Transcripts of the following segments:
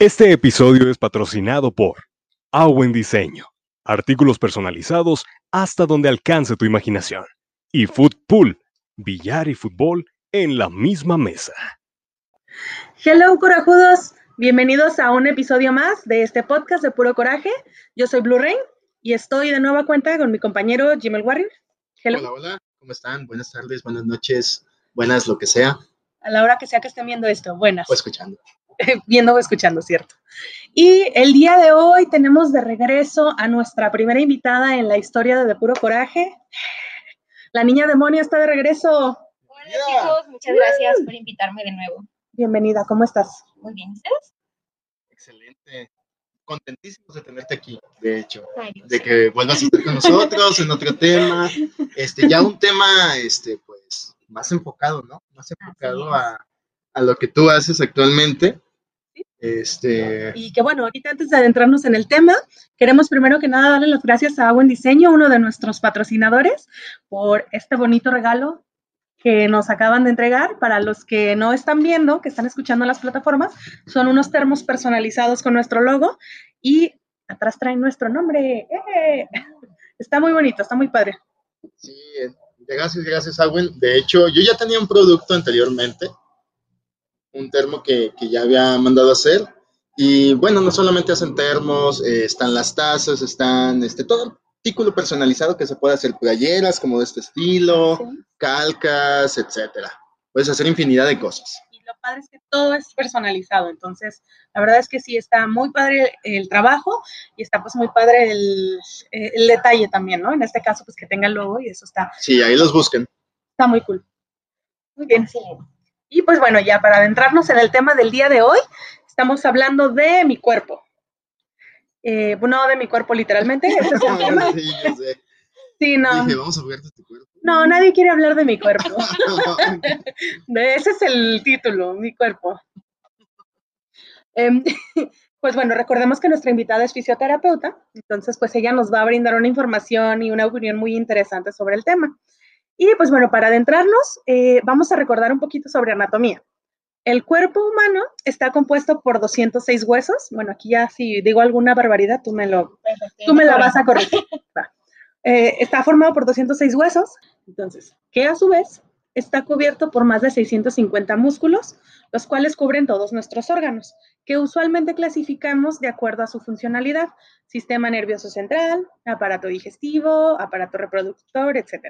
Este episodio es patrocinado por Awen Diseño, artículos personalizados hasta donde alcance tu imaginación, y Footpool, billar y fútbol en la misma mesa. Hello, corajudos. Bienvenidos a un episodio más de este podcast de Puro Coraje. Yo soy Blue Rain y estoy de nueva cuenta con mi compañero Jimel Warrior. Hello. Hola, hola. ¿Cómo están? Buenas tardes, buenas noches, buenas lo que sea. A la hora que sea que estén viendo esto, buenas. O escuchando. viendo o escuchando, ¿cierto? Y el día de hoy tenemos de regreso a nuestra primera invitada en la historia de, de Puro Coraje. La niña demonio está de regreso. Hola chicos, muchas gracias por invitarme de nuevo. Bienvenida, ¿cómo estás? Muy bien, ¿ustedes? Excelente. Contentísimos de tenerte aquí, de hecho, Ay, de que vuelvas a estar con nosotros en otro tema, este, ya un tema, este, pues, más enfocado, ¿no? Más enfocado a, a lo que tú haces actualmente. Este... Y que bueno, ahorita antes de adentrarnos en el tema, queremos primero que nada darle las gracias a Buen Diseño, uno de nuestros patrocinadores, por este bonito regalo que nos acaban de entregar. Para los que no están viendo, que están escuchando las plataformas, son unos termos personalizados con nuestro logo y atrás traen nuestro nombre. ¡Eh! Está muy bonito, está muy padre. Sí, gracias, gracias, Aguen. De hecho, yo ya tenía un producto anteriormente, un termo que, que, ya había mandado a hacer. Y bueno, no solamente hacen termos, eh, están las tazas, están este, todo artículo personalizado que se puede hacer playeras como de este estilo, sí. calcas, etcétera. Puedes hacer infinidad de cosas. Y lo padre es que todo es personalizado, entonces la verdad es que sí está muy padre el, el trabajo y está pues muy padre el, el, detalle también, ¿no? En este caso pues que tenga el logo y eso está. Sí, ahí los busquen. Está muy cool. Muy bien. Sí. Y pues bueno, ya para adentrarnos en el tema del día de hoy, estamos hablando de mi cuerpo. Eh, no de mi cuerpo literalmente, ese es el tema. sí, yo sé. Sí, no. Dije, vamos a de tu cuerpo. No, nadie quiere hablar de mi cuerpo. ese es el título, mi cuerpo. Eh, pues bueno, recordemos que nuestra invitada es fisioterapeuta, entonces pues ella nos va a brindar una información y una opinión muy interesante sobre el tema. Y pues bueno, para adentrarnos, eh, vamos a recordar un poquito sobre anatomía. El cuerpo humano está compuesto por 206 huesos. Bueno, aquí ya si digo alguna barbaridad, tú me, lo, tú me la vas a corregir. eh, está formado por 206 huesos, entonces, que a su vez está cubierto por más de 650 músculos, los cuales cubren todos nuestros órganos, que usualmente clasificamos de acuerdo a su funcionalidad, sistema nervioso central, aparato digestivo, aparato reproductor, etc.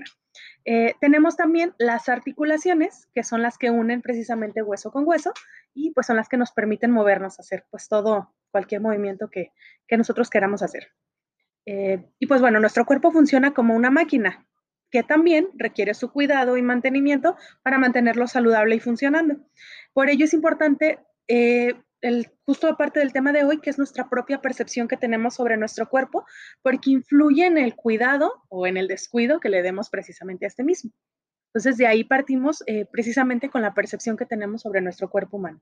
Eh, tenemos también las articulaciones, que son las que unen precisamente hueso con hueso, y pues son las que nos permiten movernos, hacer pues todo, cualquier movimiento que, que nosotros queramos hacer. Eh, y pues bueno, nuestro cuerpo funciona como una máquina, que también requiere su cuidado y mantenimiento para mantenerlo saludable y funcionando. Por ello es importante, eh, el, justo aparte del tema de hoy, que es nuestra propia percepción que tenemos sobre nuestro cuerpo, porque influye en el cuidado o en el descuido que le demos precisamente a este mismo. Entonces, de ahí partimos eh, precisamente con la percepción que tenemos sobre nuestro cuerpo humano.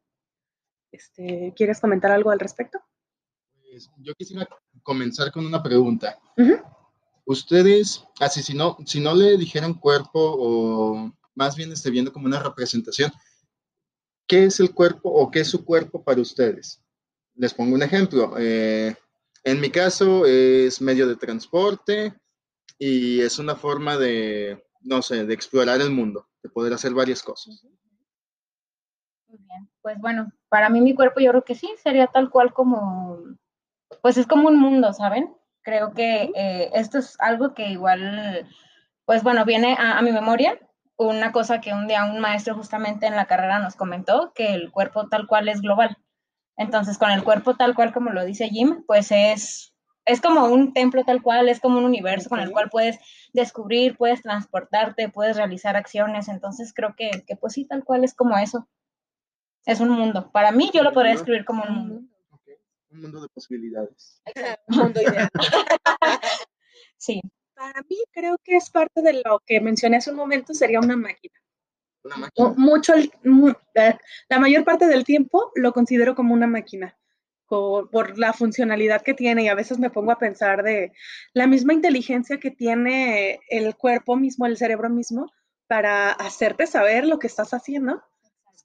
Este, ¿Quieres comentar algo al respecto? Pues, yo quisiera comenzar con una pregunta. Uh -huh ustedes, así si no, si no le dijeran cuerpo o más bien esté viendo como una representación, ¿qué es el cuerpo o qué es su cuerpo para ustedes? Les pongo un ejemplo. Eh, en mi caso es medio de transporte y es una forma de, no sé, de explorar el mundo, de poder hacer varias cosas. Muy bien, pues bueno, para mí mi cuerpo yo creo que sí, sería tal cual como, pues es como un mundo, ¿saben? Creo que eh, esto es algo que igual, pues bueno, viene a, a, mi memoria. Una cosa que un día un maestro justamente en la carrera nos comentó, que el cuerpo tal cual es global. Entonces, con el cuerpo tal cual como lo dice Jim, pues es, es como un templo tal cual, es como un universo con el cual puedes descubrir, puedes transportarte, puedes realizar acciones. Entonces, creo que, que pues sí, tal cual es como eso. Es un mundo. Para mí, yo lo podría describir como un mundo un mundo de posibilidades. un mundo ideal. sí. Para mí creo que es parte de lo que mencioné hace un momento, sería una máquina. Una máquina. Mucho, la mayor parte del tiempo lo considero como una máquina, por, la funcionalidad que tiene y a veces me pongo a pensar de la misma inteligencia que tiene el cuerpo mismo, el cerebro mismo, para hacerte saber lo que estás haciendo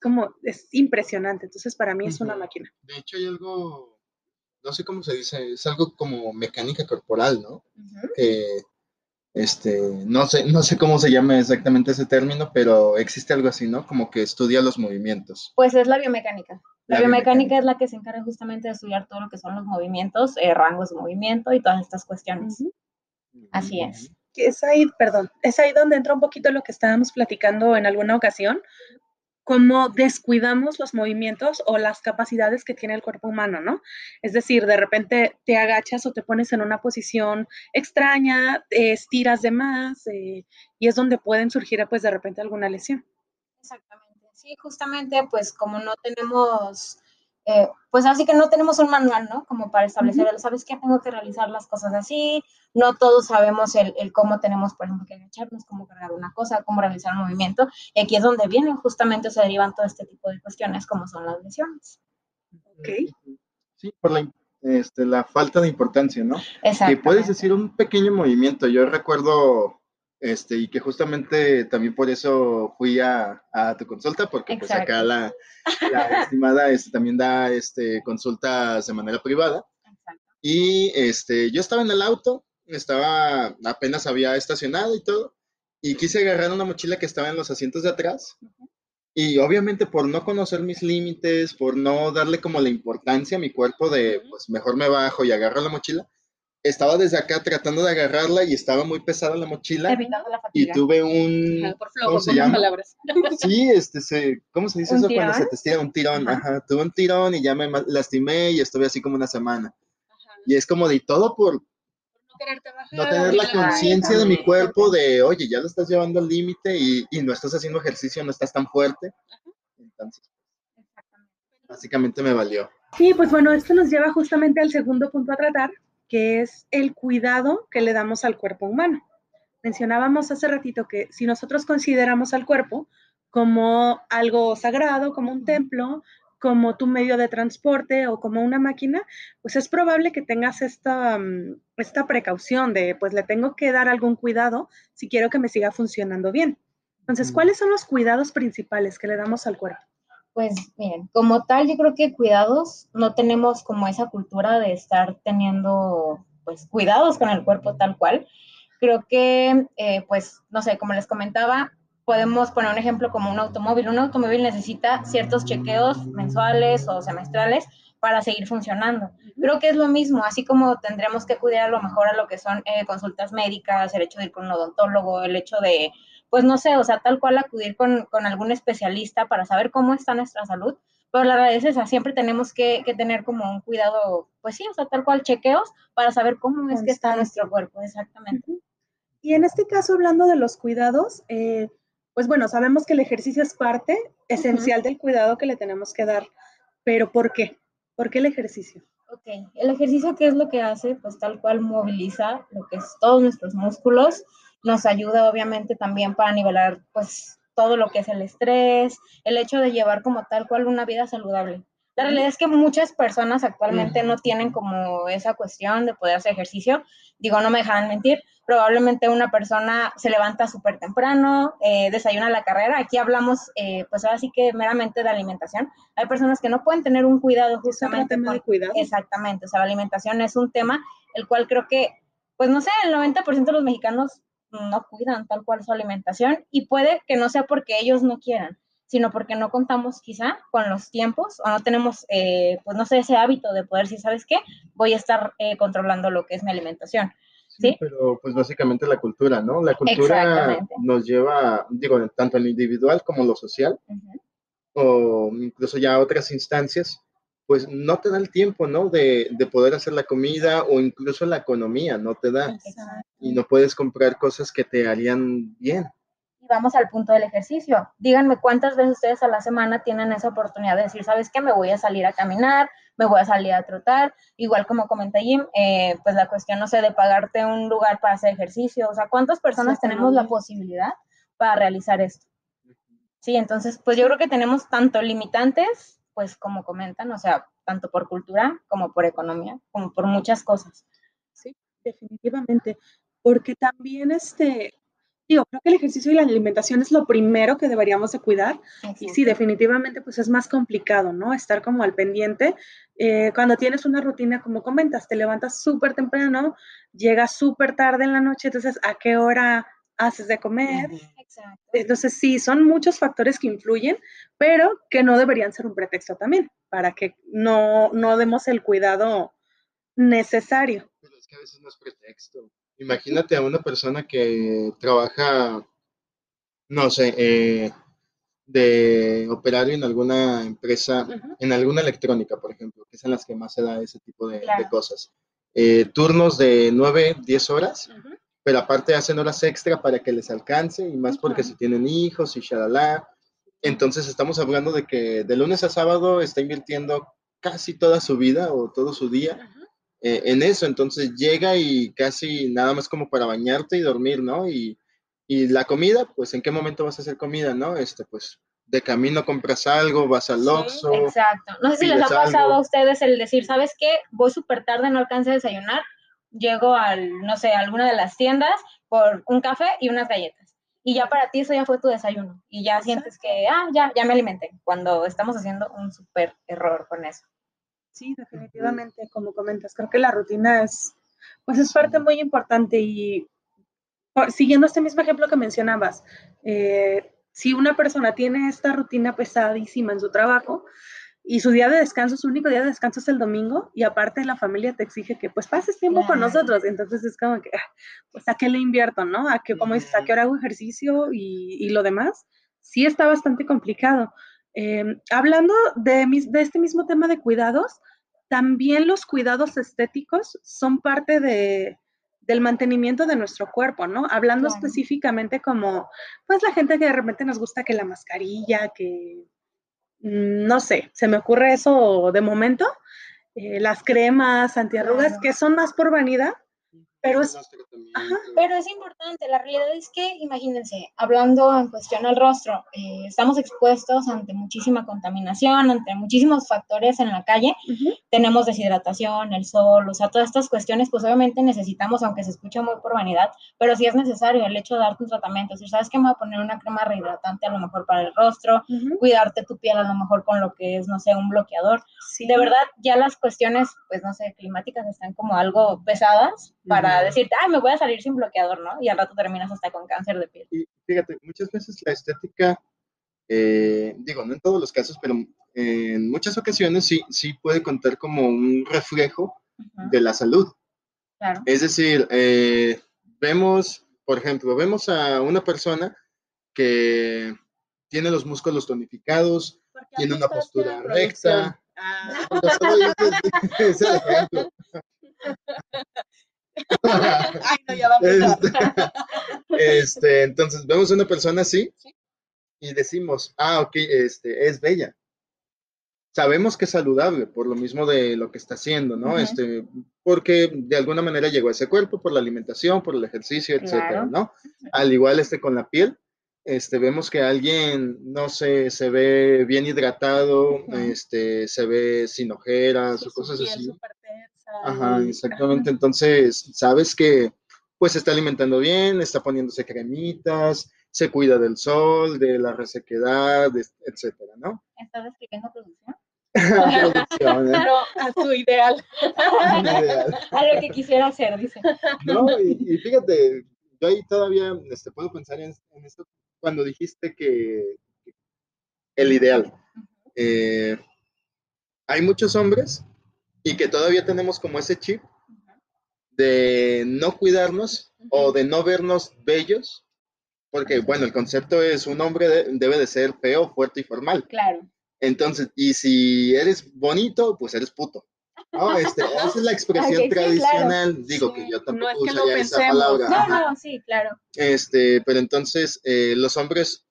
como, es impresionante. Entonces, para mí es una máquina. De hecho, hay algo, no sé cómo se dice, es algo como mecánica corporal, ¿no? este, no sé, no sé cómo se llama exactamente ese término, pero existe algo así, ¿no? Como que estudia los movimientos. Pues es la biomecánica. La, biomecánica, es la que se encarga justamente de estudiar todo lo que son los movimientos, eh, rangos de movimiento y todas estas cuestiones. Así es. Es ahí, perdón, es ahí donde entra un poquito lo que estábamos platicando en alguna ocasión, cómo descuidamos los movimientos o las capacidades que tiene el cuerpo humano, ¿no? Es decir, de repente te agachas o te pones en una posición extraña, estiras de más eh, y es donde pueden surgir pues de repente alguna lesión. Exactamente. Sí, justamente pues como no tenemos eh, pues así que no tenemos un manual, ¿no? Como para establecer, ¿sabes qué? Tengo que realizar las cosas así. No todos sabemos el, cómo tenemos, por ejemplo, que agacharnos, cómo cargar una cosa, cómo realizar un movimiento. Y aquí es donde vienen, justamente se derivan todo este tipo de cuestiones, como son las lesiones. Ok. Sí, por la, este, la falta de importancia, ¿no? Exacto. Que puedes decir un pequeño movimiento. Yo recuerdo este, y que justamente también por eso fui a, tu consulta, porque pues acá la, estimada este, también da este, consultas de manera privada. Y este, yo estaba en el auto, estaba, apenas había estacionado y todo, y quise agarrar una mochila que estaba en los asientos de atrás. Y obviamente por no conocer mis límites, por no darle como la importancia a mi cuerpo de, pues mejor me bajo y agarro la mochila, estaba desde acá tratando de agarrarla y estaba muy pesada la mochila. Y tuve un. ¿Cómo se llama? Sí, este, se, ¿cómo se dice eso cuando se te estira un tirón? Ajá. tuve un tirón y ya me lastimé y estuve así como una semana. Y es como de todo por no, tener la conciencia de mi cuerpo de, oye, ya lo estás llevando al límite y, y, no estás haciendo ejercicio, no estás tan fuerte. Entonces, básicamente me valió. Sí, pues bueno, esto nos lleva justamente al segundo punto a tratar, que es el cuidado que le damos al cuerpo humano. Mencionábamos hace ratito que si nosotros consideramos al cuerpo como algo sagrado, como un templo, como tu medio de transporte o como una máquina, pues es probable que tengas esta, mm, esta precaución de, pues le tengo que dar algún cuidado si quiero que me siga funcionando bien. Entonces, ¿cuáles son los cuidados principales que le damos al cuerpo? Pues miren, como tal, yo creo que cuidados, no tenemos como esa cultura de estar teniendo, pues, cuidados con el cuerpo tal cual. Creo que, eh, pues, no sé, como les comentaba, podemos poner un ejemplo como un automóvil. Un automóvil necesita ciertos chequeos mensuales o semestrales para seguir funcionando. Creo que es lo mismo, así como tendremos que cuidar a lo mejor a lo que son eh, consultas médicas, el hecho de ir con un odontólogo, el hecho de pues no sé, o sea, tal cual acudir con, algún especialista para saber cómo está nuestra salud, pero la verdad es esa, siempre tenemos que, tener como un cuidado, pues sí, o sea, tal cual chequeos para saber cómo es que está nuestro cuerpo, exactamente. Y en este caso, hablando de los cuidados, eh, pues bueno, sabemos que el ejercicio es parte esencial del cuidado que le tenemos que dar, pero ¿por qué? ¿Por qué el ejercicio? Ok, el ejercicio, ¿qué es lo que hace? Pues tal cual moviliza lo que es todos nuestros músculos, nos ayuda obviamente también para nivelar pues todo lo que es el estrés, el hecho de llevar como tal cual una vida saludable. La realidad es que muchas personas actualmente no tienen como esa cuestión de poder hacer ejercicio. Digo, no me dejan mentir, probablemente una persona se levanta súper temprano, eh, desayuna la carrera. Aquí hablamos, eh, pues ahora sí que meramente de alimentación. Hay personas que no pueden tener un cuidado justamente. De cuidado. Exactamente, o sea, la alimentación es un tema el cual creo que, pues no sé, el 90% de los mexicanos no cuidan tal cual su alimentación y puede que no sea porque ellos no quieran, sino porque no contamos quizá con los tiempos o no tenemos, eh, pues no sé, ese hábito de poder si ¿sabes qué? Voy a estar eh, controlando lo que es mi alimentación. ¿Sí? Pero pues básicamente la cultura, ¿no? La cultura nos lleva, digo, tanto en lo individual como en lo social, o incluso ya otras instancias, pues no te da el tiempo, ¿no? De, de, poder hacer la comida o incluso la economía, no te da. Y no puedes comprar cosas que te harían bien. Y vamos al punto del ejercicio. Díganme cuántas veces ustedes a la semana tienen esa oportunidad de decir, ¿sabes qué? Me voy a salir a caminar, me voy a salir a trotar. Igual como comenta Jim, eh, pues la cuestión, no sé, de pagarte un lugar para hacer ejercicio. O sea, ¿cuántas personas tenemos la posibilidad para realizar esto? Sí, entonces, pues yo creo que tenemos tanto limitantes pues como comentan, o sea, tanto por cultura como por economía, como por muchas cosas. Sí, definitivamente, porque también este, Yo creo que el ejercicio y la alimentación es lo primero que deberíamos de cuidar. Y sí, definitivamente, pues es más complicado, ¿no? Estar como al pendiente. Eh, cuando tienes una rutina, como comentas, te levantas súper temprano, llegas súper tarde en la noche, entonces, ¿a qué hora haces de comer? Exacto. Entonces, sí, son muchos factores que influyen, pero que no deberían ser un pretexto también, para que no, no demos el cuidado necesario. Pero es que a veces no es pretexto Imagínate a una persona que trabaja, no sé, eh, de operario en alguna empresa, en alguna electrónica, por ejemplo, que es en las que más se da ese tipo de, cosas. Eh, turnos de 9, 10 horas, pero aparte hacen horas extra para que les alcance y más porque si tienen hijos y shalala. Entonces estamos hablando de que de lunes a sábado está invirtiendo casi toda su vida o todo su día eh, en eso, entonces llega y casi nada más como para bañarte y dormir, ¿no? Y, y la comida, pues en qué momento vas a hacer comida, ¿no? Este, pues de camino compras algo, vas al Oxxo. exacto. No sé si les ha pasado a ustedes el decir, ¿sabes qué? Voy súper tarde, no alcancé a desayunar, llego al, no sé, a alguna de las tiendas por un café y unas galletas. Y ya para ti eso ya fue tu desayuno. Y ya sientes que, ah, ya, ya me alimenté. Cuando estamos haciendo un súper error con eso. Sí, definitivamente, como comentas, creo que la rutina es, pues es parte muy importante y siguiendo este mismo ejemplo que mencionabas, eh, si una persona tiene esta rutina pesadísima en su trabajo y su día de descanso, su único día de descanso es el domingo y aparte la familia te exige que pues pases tiempo con nosotros, entonces es como que, ah, pues a qué le invierto, ¿no? A qué, como dices, a qué hora hago ejercicio y, y lo demás, sí está bastante complicado. Em, hablando de, de, este mismo tema de cuidados, también los cuidados estéticos son parte de, del mantenimiento de nuestro cuerpo, ¿no? Hablando específicamente como, pues la gente que de repente nos gusta que la mascarilla, que, no sé, se me ocurre eso de momento, eh, las cremas antiarrugas, que son más por vanidad, pero es, pero es importante, la realidad es que, imagínense, hablando en cuestión al rostro, eh, estamos expuestos ante muchísima contaminación, ante muchísimos factores en la calle, tenemos deshidratación, el sol, o sea, todas estas cuestiones, pues obviamente necesitamos, aunque se escuche muy por vanidad, pero sí es necesario el hecho de darte un tratamiento, si sabes que me voy a poner una crema rehidratante a lo mejor para el rostro, cuidarte tu piel a lo mejor con lo que es, no sé, un bloqueador, de verdad ya las cuestiones, pues no sé, climáticas están como algo pesadas para decirte, ay, me voy a salir sin bloqueador, ¿no? Y al rato terminas hasta con cáncer de piel. Y fíjate, muchas veces la estética, eh, digo, no en todos los casos, pero en muchas ocasiones sí, sí puede contar como un reflejo de la salud. Claro. Es decir, eh, vemos, por ejemplo, vemos a una persona que tiene los músculos tonificados, tiene una postura recta. Ah. Ay, no, ya este, este, entonces vemos a una persona así y decimos, ah, ok, este, es bella. Sabemos que es saludable por lo mismo de lo que está haciendo, ¿no? Este, porque de alguna manera llegó a ese cuerpo por la alimentación, por el ejercicio, etcétera, ¿no? Al igual este con la piel, este, vemos que alguien, no sé, se ve bien hidratado, este, se ve sin ojeras o cosas así. Ajá, exactamente. Entonces, sabes que pues está alimentando bien, está poniéndose cremitas, se cuida del sol, de la resequedad, etcétera, ¿no? ¿Estás escribiendo producción? producción ¿eh? a su ideal. a lo que quisiera hacer, dice. No, y, fíjate, yo ahí todavía este, puedo pensar en, esto cuando dijiste que, el ideal. Eh, hay muchos hombres y que todavía tenemos como ese chip de no cuidarnos o de no vernos bellos, porque bueno, el concepto es un hombre debe de ser feo, fuerte y formal. Claro. Entonces, y si eres bonito, pues eres puto. No, este, esa es la expresión tradicional. Digo que yo tampoco no usaría esa palabra. No, no, sí, claro. Este, pero entonces eh, los hombres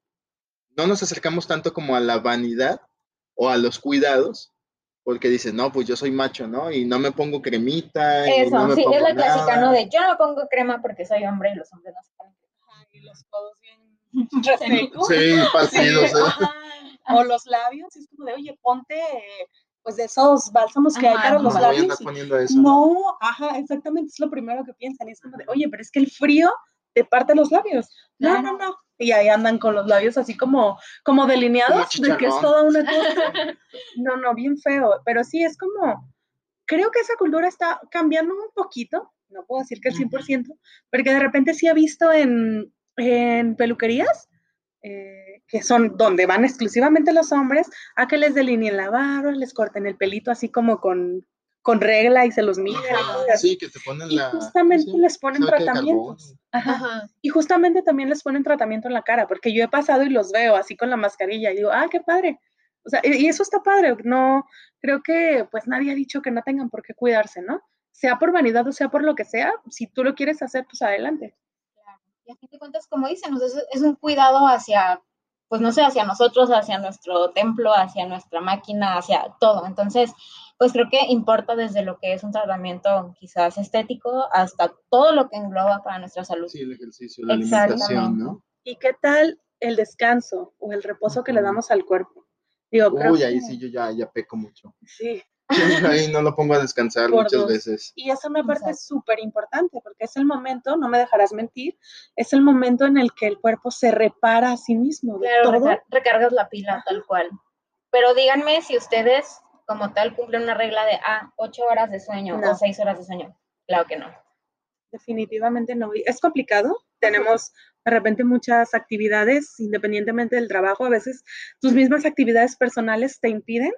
no nos acercamos tanto como a la vanidad o a los cuidados, porque dices, no, pues yo soy macho, ¿no? Y no me pongo cremita. Eso, sí, es la clásica, ¿no? De yo no me pongo crema porque soy hombre y los hombres no se ponen crema. y los codos bien resecos. Sí, partidos. ¿eh? O los labios, es como de, oye, ponte pues de esos bálsamos que hay para los labios. Voy eso, no, ajá, exactamente, es lo primero que piensan. Es como de, oye, pero es que el frío te parte los labios. No, no, no. Y ahí andan con los labios así como, como delineados de que es toda una cosa. No, no, bien feo. Pero sí, es como, creo que esa cultura está cambiando un poquito. No puedo decir que el 100%, porque de repente sí he visto en, en peluquerías eh, que son donde van exclusivamente los hombres, a que les delineen la barba, les corten el pelito así como con, con regla y se los miden. Sí, que te ponen y justamente les ponen tratamientos. Ajá. Y justamente también les ponen tratamiento en la cara, porque yo he pasado y los veo así con la mascarilla y digo, ah, qué padre. O sea, y eso está padre. No, creo que pues nadie ha dicho que no tengan por qué cuidarse, ¿no? Sea por vanidad o sea por lo que sea, si tú lo quieres hacer, pues adelante. Y a fin de cuentas, como dicen, es, un cuidado hacia, pues no sé, hacia nosotros, hacia nuestro templo, hacia nuestra máquina, hacia todo. Entonces, pues creo que importa desde lo que es un tratamiento quizás estético hasta todo lo que engloba para nuestra salud. Sí, el ejercicio, la alimentación, ¿no? ¿Y qué tal el descanso o el reposo que le damos al cuerpo? Uy, ahí sí yo ya, ya peco mucho. Sí, Ahí no lo pongo a descansar muchas veces. Y esa me parece súper importante porque es el momento, no me dejarás mentir, es el momento en el que el cuerpo se repara a sí mismo. claro, recargas la pila tal cual. Pero díganme si ustedes como tal cumplen una regla de, ah, ocho horas de sueño o seis horas de sueño. Claro que no. Definitivamente no. Es complicado. Tenemos de repente muchas actividades, independientemente del trabajo, a veces tus mismas actividades personales te impiden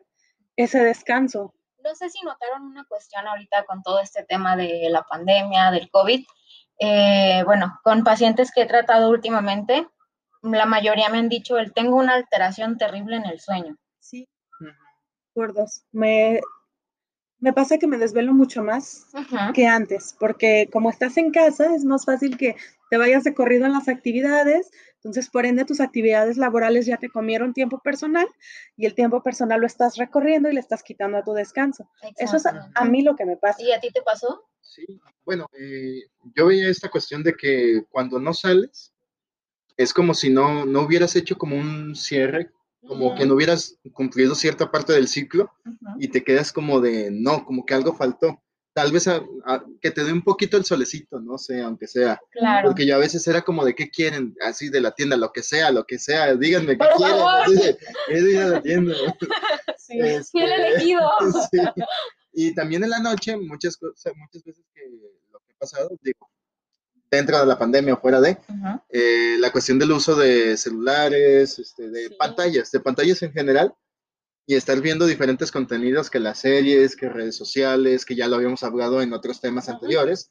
ese descanso no sé si notaron una cuestión ahorita con todo este tema de la pandemia, del COVID. Eh, bueno, con pacientes que he tratado últimamente, la mayoría me han dicho, el tengo una alteración terrible en el sueño. Me, me pasa que me desvelo mucho más que antes, porque como estás en casa, es más fácil que te vayas de corrido en las actividades, entonces, por ende, tus actividades laborales ya te comieron tiempo personal y el tiempo personal lo estás recorriendo y le estás quitando a tu descanso. Eso es a, mí lo que me pasa. ¿Y a ti te pasó? Sí, bueno, eh, yo veía esta cuestión de que cuando no sales, es como si no, no hubieras hecho como un cierre, como que no hubieras cumplido cierta parte del ciclo y te quedas como de, no, como que algo faltó tal vez que te dé un poquito el solecito, no sé, aunque sea. Claro. Porque yo a veces era como de qué quieren, así de la tienda, lo que sea, lo que sea, díganme qué quieren. es ir a la tienda. Sí, este, elegido. Sí. Y también en la noche, muchas cosas, muchas veces que lo que ha pasado, digo, dentro de la pandemia o fuera de, eh, la cuestión del uso de celulares, este, de pantallas, de pantallas en general, y estar viendo diferentes contenidos que las series, que redes sociales, que ya lo habíamos hablado en otros temas anteriores,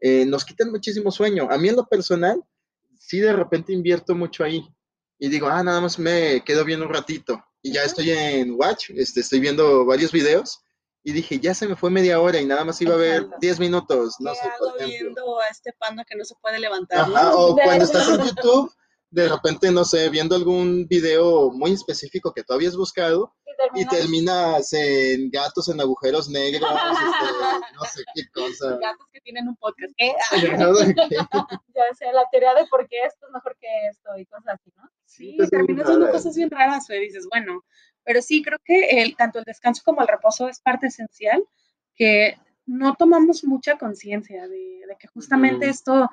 eh, nos quitan muchísimo sueño. A mí en lo personal, sí de repente invierto mucho ahí y digo, ah, nada más me quedo viendo un ratito y ya estoy en Watch, este, estoy viendo varios videos y dije, ya se me fue media hora y nada más iba a ver 10 minutos, no sé, por viendo a este panda que no se puede levantar. o cuando estás en YouTube de repente, no sé, viendo algún video muy específico que tú habías buscado y terminas en gatos en agujeros negros, este, no sé qué cosa. Gatos que tienen un podcast. ¿Qué? ya sea la teoría de por qué esto es mejor que esto y cosas así, ¿no? Sí, terminas haciendo cosas bien raras, y dices, bueno, pero sí creo que el, tanto el descanso como el reposo es parte esencial que no tomamos mucha conciencia de, que justamente esto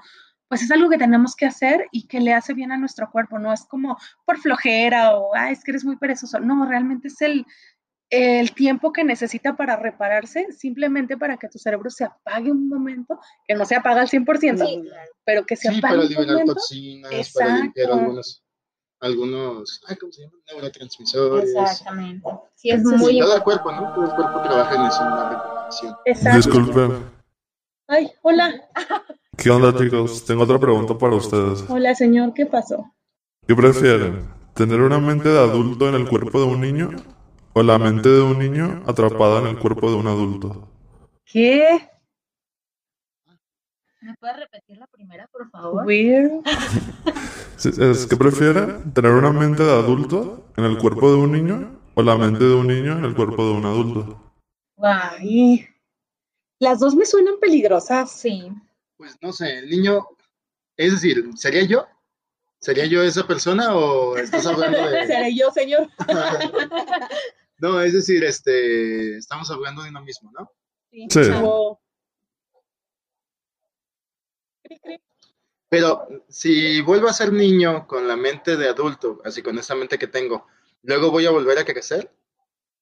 pues es algo que tenemos que hacer y que le hace bien a nuestro cuerpo, no es como por flojera o, ah, es que eres muy perezoso, no, realmente es el, el tiempo que necesita para repararse, simplemente para que tu cerebro se apague un momento, que no se apaga al 100%, pero que se sí, apague para liberar toxinas, para limpiar algunos, algunos, ay, ¿cómo se llama? Neurotransmisores. Exactamente. Sí, es muy Todo el cuerpo, ¿no? Todo el cuerpo trabaja en eso, en la reparación. Exacto. Disculpe. Ay, hola. ¿Qué onda, chicos? Tengo otra pregunta para ustedes. Hola, señor, ¿qué pasó? ¿Qué prefieren? ¿Tener una mente de adulto en el cuerpo de un niño o la mente de un niño atrapada en el cuerpo de un adulto? ¿Qué? ¿Me puedes repetir la primera, por favor? Weird. ¿Es que prefieren tener una mente de adulto en el cuerpo de un niño o la mente de un niño en el cuerpo de un adulto? Guay. Las dos me suenan peligrosas. Sí pues no sé, el niño, es decir, ¿sería yo? ¿Sería yo esa persona o estás hablando de... ¿Seré yo, señor? no, es decir, este, estamos hablando de uno mismo, ¿no? Sí. Pero si vuelvo a ser niño con la mente de adulto, así con esta mente que tengo, luego voy a volver a crecer.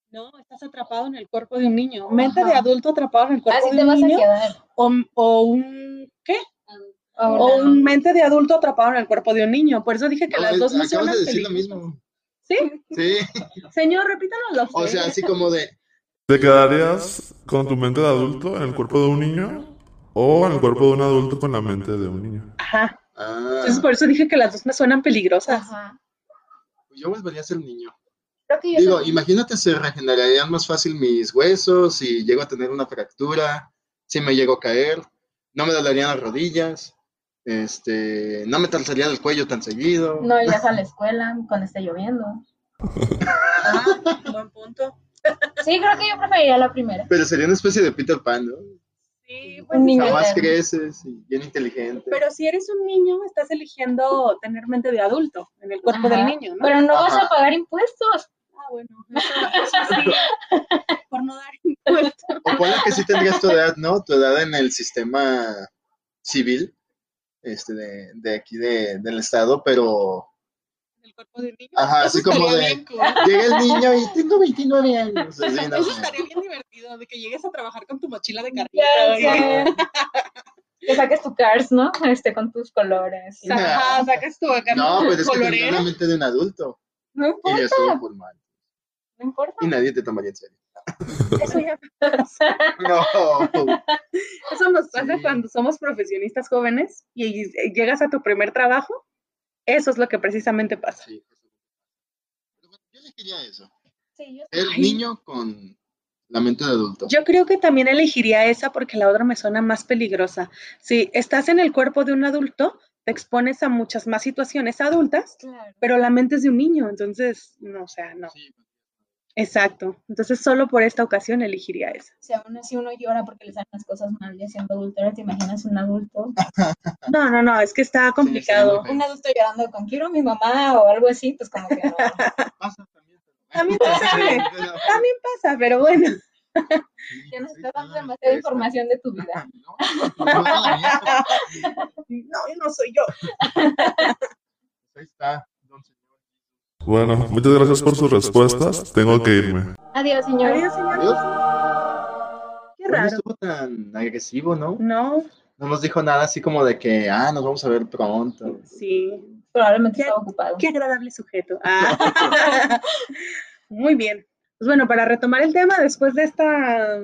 No, estás atrapado en el cuerpo de un niño. Mente de adulto atrapado en el cuerpo Así de te un vas a niño. quedar. O, o un ¿qué? O Ahora, un mente de adulto atrapado en el cuerpo de un niño. Por eso dije que No, las dos suenan de decir lo mismo. ¿Sí? Sí, Señor, repítanoslo. o sea, así como de, ¿Te quedarías con tu mente de adulto en el cuerpo de un niño o el cuerpo de un adulto con la mente de un niño? Ajá. ah, Entonces por eso dije que las dos me suenan peligrosas. Ajá. yo volvería a ser niño. Creo que yo Digo, soy- imagínate, se regenerarían más fácil mis huesos, si llego a tener una fractura, si me llego a caer, no me dolerían las rodillas, este, no me torcería el cuello tan seguido. no irías a la escuela cuando esté lloviendo. Ah, buen punto. Sí, creo que yo preferiría la primera. Pero sería una especie de Peter Pan, ¿no? Sí, Un niño Jamás creces y bien inteligente. Pero si eres un niño, estás eligiendo tener mente de adulto en el cuerpo Ajá. del niño, ¿no? Pero no vas a pagar impuestos. Ah, bueno, eso, eso sí, por no dar impuestos O ponle que sí tendrías tu edad, ¿no? Tu edad en el sistema civil este, de, de aquí de- del estado, pero cuerpo del niño. Ajá, Eso así como de- cool. llega el niño y tengo 29 años. así, no Eso estaría bien divertido, de que llegues a trabajar con tu mochila de y- sé. Que saques tu cars, ¿no? Este, con tus colores. y- Ajá, sacas tu acá No, pues es que la mente de un adulto. No Y importa, eso por mal. no importa. Y nadie te tomaría en serio. Eso ya No. Eso nos pasa Sí. cuando somos profesionistas jóvenes y y llegas a tu primer trabajo. Eso es lo que precisamente pasa. Sí. Yo elegiría eso. Sí, yo El Ay. niño con la mente de adulto. Yo creo que también elegiría esa porque la otra me suena más peligrosa. Si estás en el cuerpo de un adulto, te expones a muchas más situaciones adultas, Claro. pero la mente es de un niño, entonces, no, o sea, no. Sí, pues, Exacto. Entonces, solo por esta ocasión elegiría esa. Si aún así uno llora porque le salen las cosas mal ya siendo adulto, te imaginas un adulto. No, no, no, es que está complicado. Sí. Un adulto llorando con quiero a mi mamá o algo así, pues como que no. pasa también. pasa, Pero- También pasa, pero bueno. sí, Ya nos pues, está dando demasiada información de tu vida. No, no, no. No, yo no soy yo. Ahí está. Bueno, muchas gracias por sus respuestas. Tengo que irme. Adiós, señor. Adiós, señor. Adiós. Qué No raro. estuvo tan agresivo, ¿no? No, No nos dijo nada así como de que, ah, nos vamos a ver pronto. sí. Probablemente ¿Qué? estaba ocupado. Qué agradable sujeto. Ah. Muy bien. Pues bueno, para retomar el tema, después de esta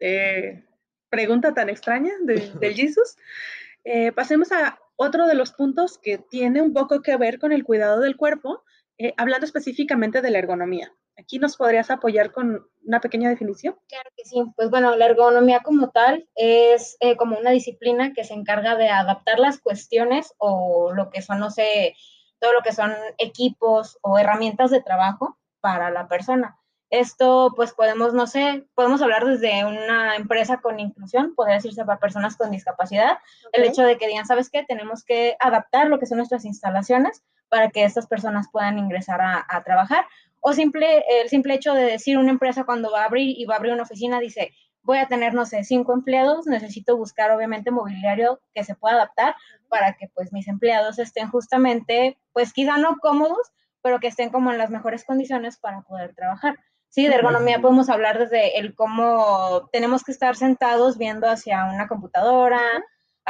eh, pregunta tan extraña de, del Jesus, eh, pasemos a otro de los puntos que tiene un poco que ver con el cuidado del cuerpo, eh, hablando específicamente de la ergonomía. Aquí nos podrías apoyar con una pequeña definición. Claro que sí. Pues bueno, la ergonomía como tal es eh, como una disciplina que se encarga de adaptar las cuestiones o lo que son, no sé, todo lo que son equipos o herramientas de trabajo para la persona. Esto, pues podemos, no sé, podemos hablar desde una empresa con inclusión, podría decirse para personas con discapacidad, el hecho de que digan, ¿sabes qué? Tenemos que adaptar lo que son nuestras instalaciones para que estas personas puedan ingresar a, a trabajar. O simple, el simple hecho de decir una empresa cuando va a abrir y va a abrir una oficina, dice, voy a tener, no sé, cinco empleados, necesito buscar obviamente mobiliario que se pueda adaptar para que pues mis empleados estén justamente, pues quizá no cómodos, pero que estén como en las mejores condiciones para poder trabajar. Sí, de ergonomía podemos hablar desde el cómo tenemos que estar sentados viendo hacia una computadora,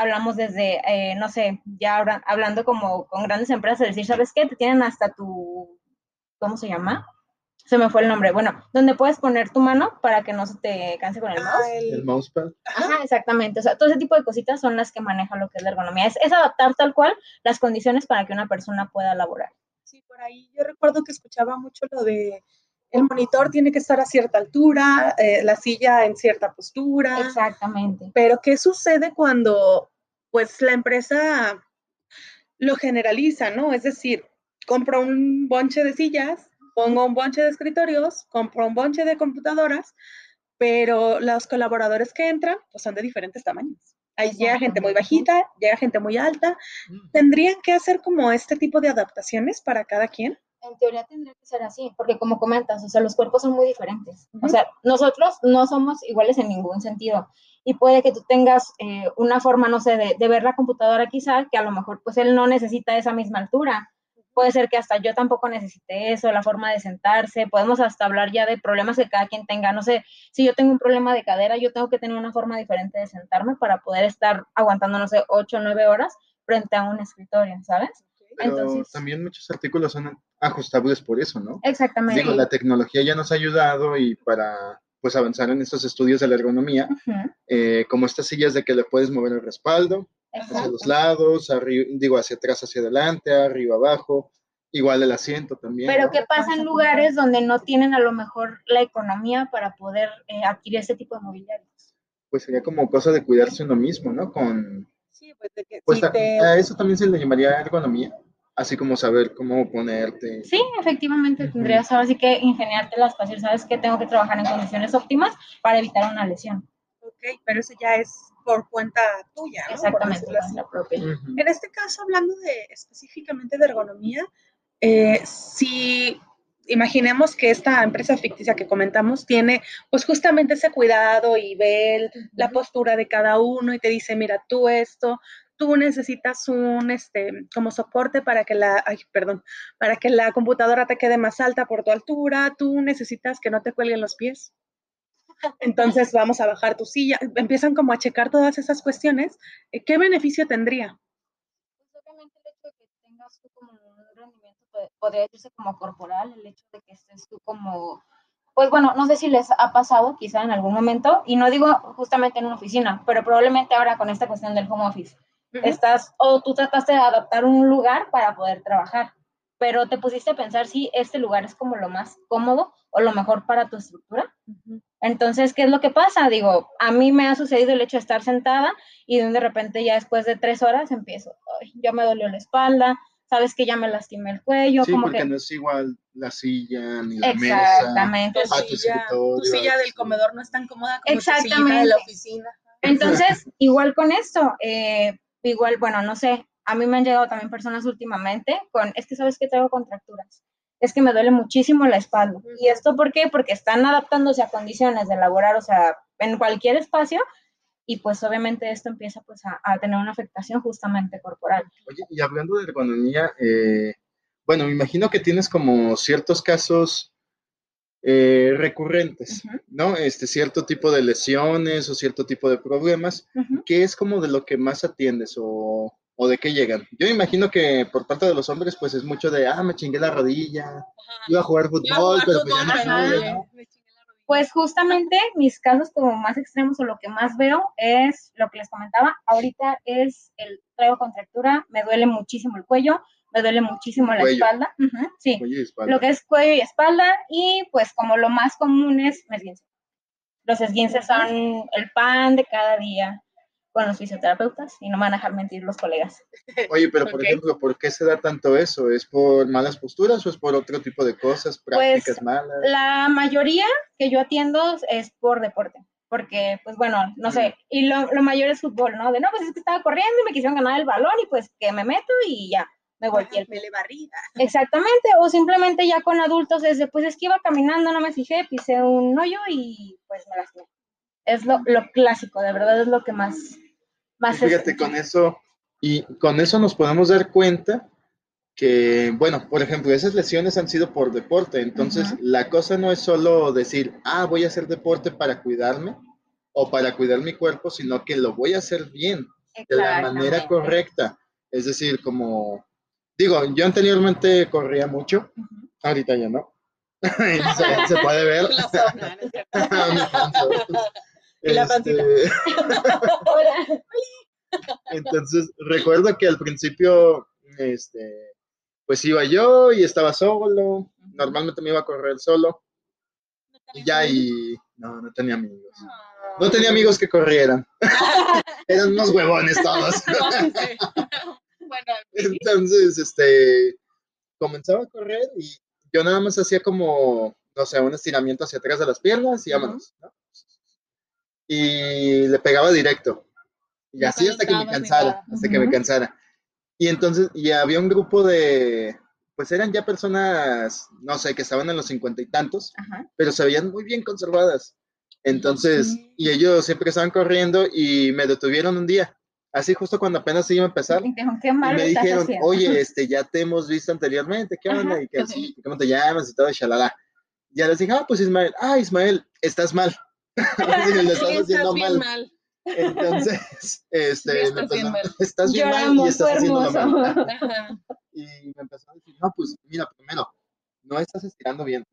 hablamos desde, eh, no sé, ya habla- hablando como con grandes empresas, de decir, ¿sabes qué? Te tienen hasta tu, ¿cómo se llama? Se me fue el nombre. Bueno, donde puedes poner tu mano para que no se te canse con el mouse. Ah, el- El mousepad. Ajá, exactamente. O sea, todo ese tipo de cositas son las que maneja lo que es la ergonomía. Es, es adaptar tal cual las condiciones para que una persona pueda laborar. Sí, por ahí yo recuerdo que escuchaba mucho lo de el monitor tiene que estar a cierta altura, eh, la silla en cierta postura. Exactamente. Pero ¿qué sucede cuando pues la empresa lo generaliza, ¿no? Es decir, compro un bonche de sillas, pongo un bonche de escritorios, compro un bonche de computadoras, pero los colaboradores que entran pues son de diferentes tamaños. Ahí llega gente muy bajita, llega gente muy alta. ¿Tendrían que hacer como este tipo de adaptaciones para cada quien? En teoría tendría que ser así, porque como comentas, o sea, los cuerpos son muy diferentes. O sea, nosotros no somos iguales en ningún sentido. Y puede que tú tengas eh, una forma, no sé, de, de, ver la computadora quizá, que a lo mejor pues él no necesita esa misma altura. Puede ser que hasta yo tampoco necesite eso, la forma de sentarse. Podemos hasta hablar ya de problemas que cada quien tenga. No sé, si yo tengo un problema de cadera, yo tengo que tener una forma diferente de sentarme para poder estar aguantando, no sé, ocho o nueve horas frente a un escritorio, ¿sabes? Pero también muchos artículos son ajustables por eso, ¿no? Exactamente. Digo, la tecnología ya nos ha ayudado y para pues avanzar en estos estudios de la ergonomía, eh, como estas sillas de que le puedes mover el respaldo hacia los lados, arriba, digo, hacia atrás, hacia adelante, arriba, abajo, igual el asiento también. Pero ¿qué pasa en lugares donde no tienen a lo mejor la economía para poder eh, adquirir ese tipo de mobiliarios? Pues sería como cosa de cuidarse uno mismo, ¿no? Con... Sí, pues, de que, pues a eso también se le llamaría ergonomía así como saber cómo ponerte. Sí, efectivamente, tendrías ahora sí que ingeniártelas para decir, sabes que tengo que trabajar en condiciones óptimas para evitar una lesión. Ok, pero eso ya es por cuenta tuya, ¿no? Exactamente, la propia. En este caso, hablando de específicamente de ergonomía, eh, si imaginemos que esta empresa ficticia que comentamos tiene pues justamente ese cuidado y ve la postura de cada uno y te dice, mira, tú esto, tú necesitas un, este, como soporte para que la, ay, perdón, para que la computadora te quede más alta por tu altura, tú necesitas que no te cuelguen los pies. Entonces vamos a bajar tu silla. Empiezan como a checar todas esas cuestiones. Eh, ¿Qué beneficio tendría? Pues obviamente el hecho de que tengas tú como un rendimiento, podría decirse como corporal, el hecho de que estés tú como pues bueno, no sé si les ha pasado quizá en algún momento, y no digo justamente en una oficina, pero probablemente ahora con esta cuestión del home office, Estás, o tú trataste de adaptar un lugar para poder trabajar, pero te pusiste a pensar si este lugar es como lo más cómodo o lo mejor para tu estructura. Entonces, ¿qué es lo que pasa? Digo, a mí me ha sucedido el hecho de estar sentada y de repente ya después de tres horas empiezo, ya me dolió la espalda, sabes que ya me lastimé el cuello. Sí, como porque que... no es igual la silla ni la Exactamente. mesa. Tu silla, tu silla del comedor no es tan cómoda como Exactamente. tu silla de la oficina. Entonces, igual con esto, eh, igual, bueno, no sé, a mí me han llegado también personas últimamente con, es que sabes que tengo contracturas, es que me duele muchísimo la espalda. ¿Y esto por qué? Porque están adaptándose a condiciones de laborar, o sea, en cualquier espacio, y pues obviamente esto empieza pues a, tener una afectación justamente corporal. Oye, y hablando de ergonomía, eh, bueno, me imagino que tienes como ciertos casos eh, recurrentes, ¿no? Este cierto tipo de lesiones o cierto tipo de problemas, ¿qué es como de lo que más atiendes o, o, de qué llegan? Yo imagino que por parte de los hombres, pues es mucho de, ah, me chingué la rodilla, iba a jugar fútbol, pero pues ya no Pues justamente mis casos como más extremos o lo que más veo es lo que les comentaba, ahorita es el traigo contractura, me duele muchísimo el cuello, me duele muchísimo la espalda. sí, lo que es cuello y espalda. Y pues como lo más común es esguince. Los esguinces son el pan de cada día con los fisioterapeutas y no me van a dejar mentir los colegas. Oye, pero por ejemplo, ¿por qué se da tanto eso? ¿Es por malas posturas o es por otro tipo de cosas, prácticas pues, malas? La mayoría que yo atiendo es por deporte porque, pues bueno, no sé, y lo, lo, mayor es fútbol, ¿no? De no, pues es que estaba corriendo y me quisieron ganar el balón y pues que me meto y ya me volteé el le barrida. Exactamente, o simplemente ya con adultos desde, pues es que iba caminando, no me fijé, pisé un hoyo y pues me lastimé. Es lo, lo clásico, de verdad es lo que más... más fíjate, con eso, y con eso nos podemos dar cuenta que, bueno, por ejemplo, esas lesiones han sido por deporte, entonces la cosa no es solo decir, ah, voy a hacer deporte para cuidarme o para cuidar mi cuerpo, sino que lo voy a hacer bien, de la manera correcta. Es decir, como Digo, yo anteriormente corría mucho, ahorita ya no. se, puede ver. y la pancita. Este, entonces, recuerdo que al principio, este, pues iba yo y estaba solo. Normalmente me iba a correr solo. Y ya, y no, no tenía amigos. No tenía amigos que corrieran. Eran unos huevones todos. Entonces, este, comenzaba a correr y yo nada más hacía como, no sé, un estiramiento hacia atrás de las piernas y vámonos, ¿no? Y le pegaba directo. Y así hasta que me cansara, hasta que me cansara. Y entonces, y había un grupo de, pues eran ya personas, no sé, que estaban en los cincuenta y tantos, pero se veían muy bien conservadas. Entonces, y ellos siempre estaban corriendo y me detuvieron un día, así justo cuando apenas iba a empezar. Y, me dijeron, oye, este, ya te hemos visto anteriormente, ¿qué onda? Y que así, ¿cómo te llamas? Y todo, shalala. Ya les dije, ah, pues Ismael, ah, Ismael, estás mal. le estás haciendo mal. Entonces, este, estás, bien mal. estás bien mal y estás haciendo mal. y me empezó a decir, no, pues mira, primero, no estás estirando bien.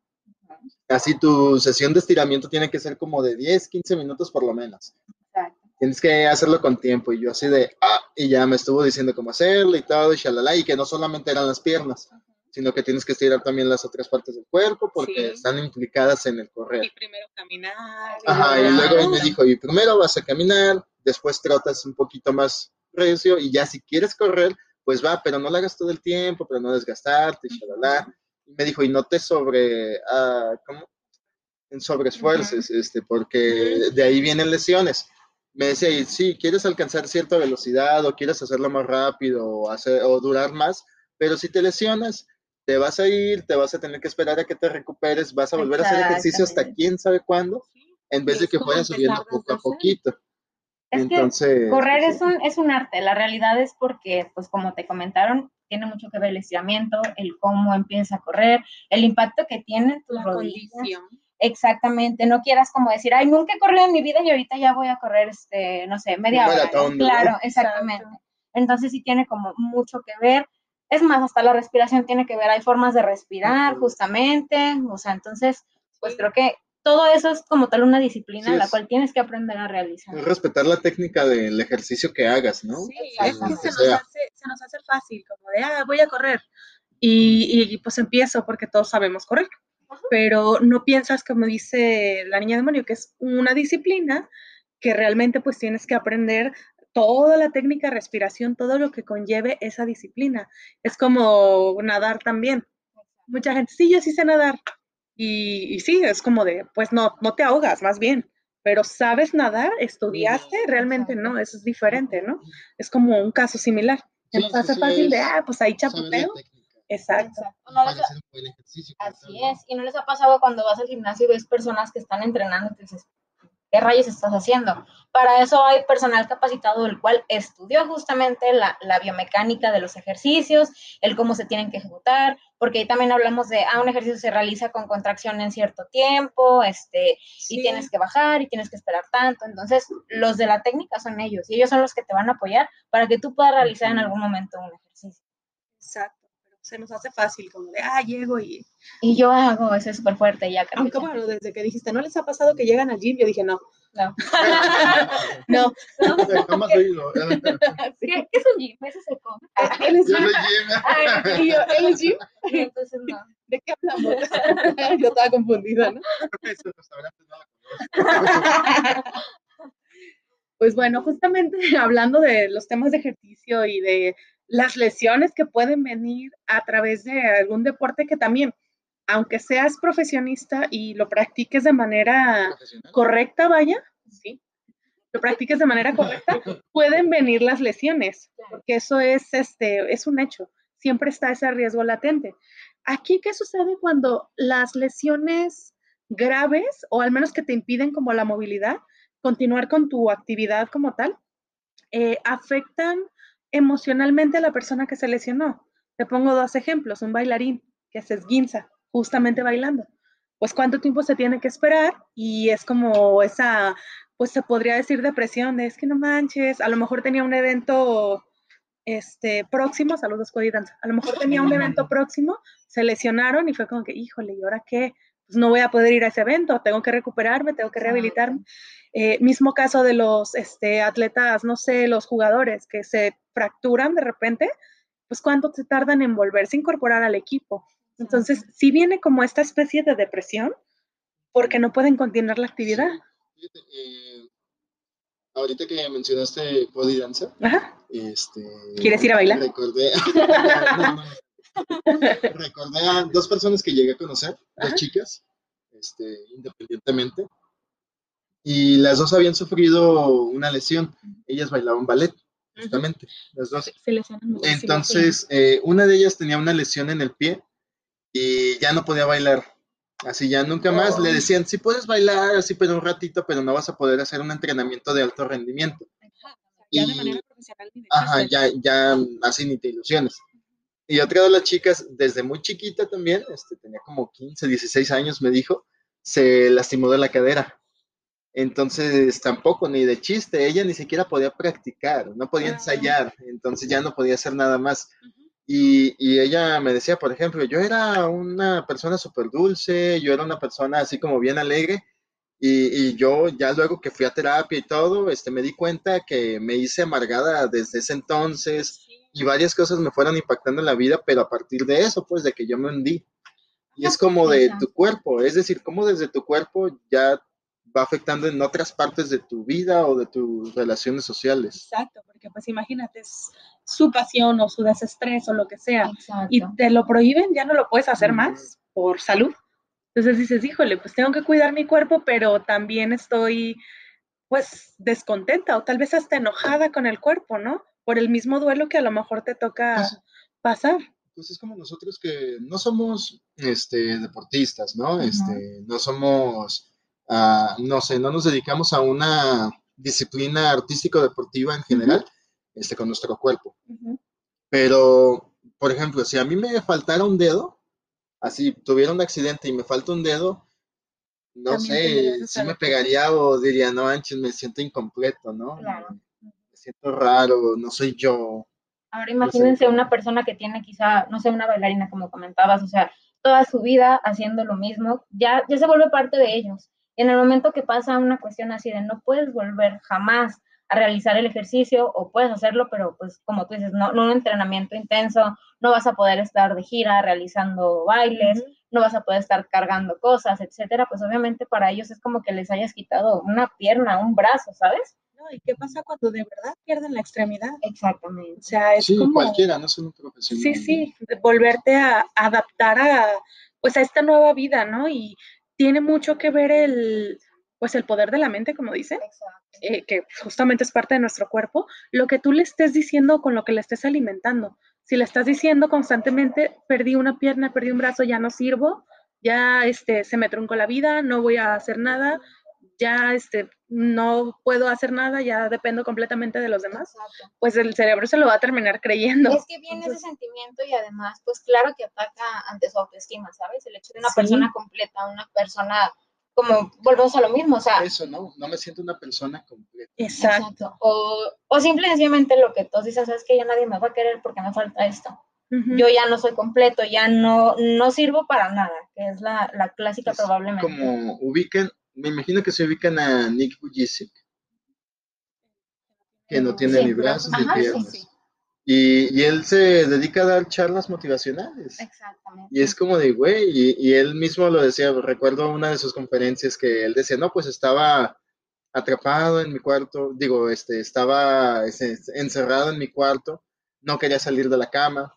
Así tu sesión de estiramiento tiene que ser como de 10, 15 minutos por lo menos. Tienes que hacerlo con tiempo. Y yo así de, ah, y ya me estuvo diciendo cómo hacerlo y todo, y shalala, y que no solamente eran las piernas, sino que tienes que estirar también las otras partes del cuerpo porque están implicadas en el correr. Y primero caminar. Ajá, y luego me dijo, y primero vas a caminar, después trotas un poquito más recio, y ya si quieres correr, pues va, pero no lo hagas todo el tiempo, pero no desgastarte, y shalala. Y me dijo, y no te sobre, uh, ¿cómo? En sobreesfuerces, este, porque de ahí vienen lesiones. Me decía, y sí, quieres alcanzar cierta velocidad o quieres hacerlo más rápido o, hacer, o durar más, pero si te lesionas, te vas a ir, te vas a tener que esperar a que te recuperes, vas a volver a hacer ejercicio hasta quién sabe cuándo, en vez de que fueras subiendo poco a poquito. Entonces, correr es un, es un arte, la realidad es porque, pues como te comentaron, tiene mucho que ver el estiramiento, el cómo empieza a correr, el impacto que tiene tus rodillas. Exactamente, no quieras como decir, ay, nunca he corrido en mi vida y ahorita ya voy a correr, este, no sé, media hora. Claro, exactamente. Entonces sí tiene como mucho que ver. Es más, hasta la respiración tiene que ver, hay formas de respirar justamente, o sea, entonces, pues creo que todo eso es como tal una disciplina la cual tienes que aprender a realizar. Respetar la técnica del ejercicio que hagas, ¿no? Sí, es que se nos, hace, se nos, hace, fácil, como de, ah, voy a correr. Y, y pues empiezo porque todos sabemos correr. Pero no piensas, como dice la niña demonio, que es una disciplina que realmente pues tienes que aprender toda la técnica de respiración, todo lo que conlleve esa disciplina. Es como nadar también. Mucha gente, sí, yo sí sé nadar, y, sí, es como de, pues no, no te ahogas, más bien, pero sabes nadar, estudiaste, realmente no, eso es diferente, ¿no? Es como un caso similar. Entonces hace fácil de, ah, pues ahí chaputeo. Exacto. así es. Y no les ha pasado cuando vas al gimnasio y ves personas que están entrenando y dices, ¿qué rayos estás haciendo? Para eso hay personal capacitado, el cual estudió justamente la, biomecánica de los ejercicios, el cómo se tienen que ejecutar, porque ahí también hablamos de, ah, un ejercicio se realiza con contracción en cierto tiempo, este, y tienes que bajar y tienes que esperar tanto. Entonces, los de la técnica son ellos, y ellos son los que te van a apoyar para que tú puedas realizar en algún momento un ejercicio. Exacto se nos hace fácil, como de, ah, llego y... Y yo hago, eso es súper fuerte ya. Aunque bueno, desde que dijiste, ¿no les ha pasado que llegan al gym? Yo dije, no. No. no. Oído. ¿Qué es un gym? Eso se come. Es gym. y yo, ¿él es gym? Entonces no. ¿De qué hablamos? yo estaba confundida, ¿no? Pues bueno, justamente hablando de los temas de ejercicio y de las lesiones que pueden venir a través de algún deporte que también, aunque seas profesionista y lo practiques de manera correcta, vaya, sí, lo practiques de manera correcta, pueden venir las lesiones, porque eso es, este, es un hecho, siempre está ese riesgo latente. Aquí, ¿qué sucede cuando las lesiones graves, o al menos que te impiden como la movilidad, continuar con tu actividad como tal, eh, afectan emocionalmente a la persona que se lesionó. Te pongo dos ejemplos, un bailarín que se esguinza justamente bailando. Pues cuánto tiempo se tiene que esperar y es como esa, pues se podría decir depresión, de es que no manches, a lo mejor tenía un evento este, próximo, saludos Codidanza, a lo mejor tenía un evento próximo, se lesionaron y fue como que, híjole, ¿y ahora qué? Pues no voy a poder ir a ese evento, tengo que recuperarme, tengo que rehabilitarme. Eh, mismo caso de los este, atletas, no sé, los jugadores que se fracturan de repente, pues cuánto se tardan en volverse a incorporar al equipo. Entonces, si viene como esta especie de depresión porque no pueden continuar la actividad. Eh, ahorita que mencionaste body danza, Este, ¿quieres ir a bailar? Recordé, recordé a dos personas que llegué a conocer, dos chicas, este, independientemente, y las dos habían sufrido una lesión. Ellas bailaban ballet. justamente, las dos. Se lesionan muchísimo, Entonces, eh, una de ellas tenía una lesión en el pie y ya no podía bailar. Así ya nunca más le decían, sí puedes bailar así, pero un ratito, pero no vas a poder hacer un entrenamiento de alto rendimiento. Ya Y- de manera profesional. ni de Ajá, ya, ya así ni te ilusiones. Y otra de las chicas, desde muy chiquita también, este, tenía como 15, 16 años, me dijo, se lastimó de la cadera. Entonces, tampoco, ni de chiste, ella ni siquiera podía practicar, no podía Ah. ensayar, entonces ya no podía hacer nada más. Y, y ella me decía, por ejemplo, yo era una persona súper dulce, yo era una persona así como bien alegre, y, y yo ya luego que fui a terapia y todo, este, me di cuenta que me hice amargada desde ese entonces. Y varias cosas me fueron impactando en la vida, pero a partir de eso, pues de que yo me hundí. Y es como de tu cuerpo, es decir, como desde tu cuerpo ya va afectando en otras partes de tu vida o de tus relaciones sociales. Exacto, porque pues imagínate, es su pasión o su desestrés o lo que sea, Exacto. y te lo prohíben, ya no lo puedes hacer Ujú. más por salud. Entonces dices, híjole, pues tengo que cuidar mi cuerpo, pero también estoy pues descontenta o tal vez hasta enojada con el cuerpo, ¿no? Por el mismo duelo que a lo mejor te toca Pues- pasar. Pues es como nosotros que no somos este, deportistas, ¿no? Este, no somos, ah, no sé, no nos dedicamos a una disciplina artístico-deportiva en general, este, con nuestro cuerpo. Pero, por ejemplo, si a mí me faltara un dedo, así tuviera un accidente y me falta un dedo, no También sé, saber me pegaría o diría, no manches, me siento incompleto, ¿no? Claro. Siento raro, no soy yo. Ahora imagínense una persona que tiene quizá, no sé, una bailarina como comentabas, o sea, toda su vida haciendo lo mismo, ya, ya se vuelve parte de ellos. Y en el momento que pasa una cuestión así de no puedes volver jamás a realizar el ejercicio o puedes hacerlo, pero pues como tú dices, no, no un entrenamiento intenso, no vas a poder estar de gira realizando bailes, no vas a poder estar cargando cosas, etcétera, pues obviamente para ellos es como que les hayas quitado una pierna, un brazo, ¿sabes? No, ¿Y qué pasa cuando de verdad pierden la extremidad? O Exactamente. sea, es Sí, como... cualquiera, no soy un profesional. Sí, sí, volverte a adaptar a, pues a esta nueva vida, ¿no? Y tiene mucho que ver el, pues el poder de la mente, como dicen, eh, que justamente es parte de nuestro cuerpo, lo que tú le estés diciendo con lo que le estés alimentando. Si le estás diciendo constantemente, perdí una pierna, perdí un brazo, ya no sirvo, ya este, se me truncó la vida, no voy a hacer nada, ya este, no puedo hacer nada, ya dependo completamente de los demás, Exacto. pues el cerebro se lo va a terminar creyendo. Es que viene ese sentimiento y además, pues claro que ataca ante su autoestima, ¿sabes? El hecho de una Sí. persona completa, una persona como, volvemos a lo mismo, o sea, Eso, ¿no? No me siento una persona completa. Exacto. exacto. O, o simple y sencillamente lo que todos dicen, sabes que ya nadie me va a querer porque me falta esto. Yo ya no soy completo, ya no, no sirvo para nada, que es la, la clásica Es probablemente. Como ubican, me imagino que se ubican a Nick Vujicic, que no tiene Sí, ni brazos ni ajá, piernas. sí. Y, y él se dedica a dar charlas motivacionales. Exactamente. Y es como de, güey, y, y él mismo lo decía, recuerdo una de sus conferencias que él decía, no, pues estaba atrapado en mi cuarto, digo, este, estaba este, encerrado en mi cuarto, no quería salir de la cama,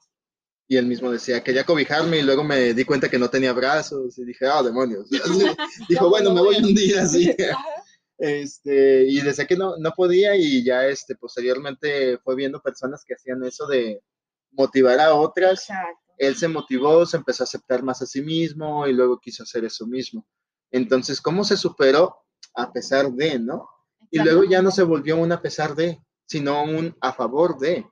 y él mismo decía, quería cobijarme y luego me di cuenta que no tenía brazos, y dije, ah, demonios. Dijo, bueno, me voy un día así. Este, y decía que no, no podía y ya este, posteriormente fue viendo personas que hacían eso de motivar a otras Exacto. él se motivó, se empezó a aceptar más a sí mismo y luego quiso hacer eso mismo. Entonces, ¿cómo se superó? A pesar de, ¿no? Y luego ya no se volvió un a pesar de, sino un a favor de.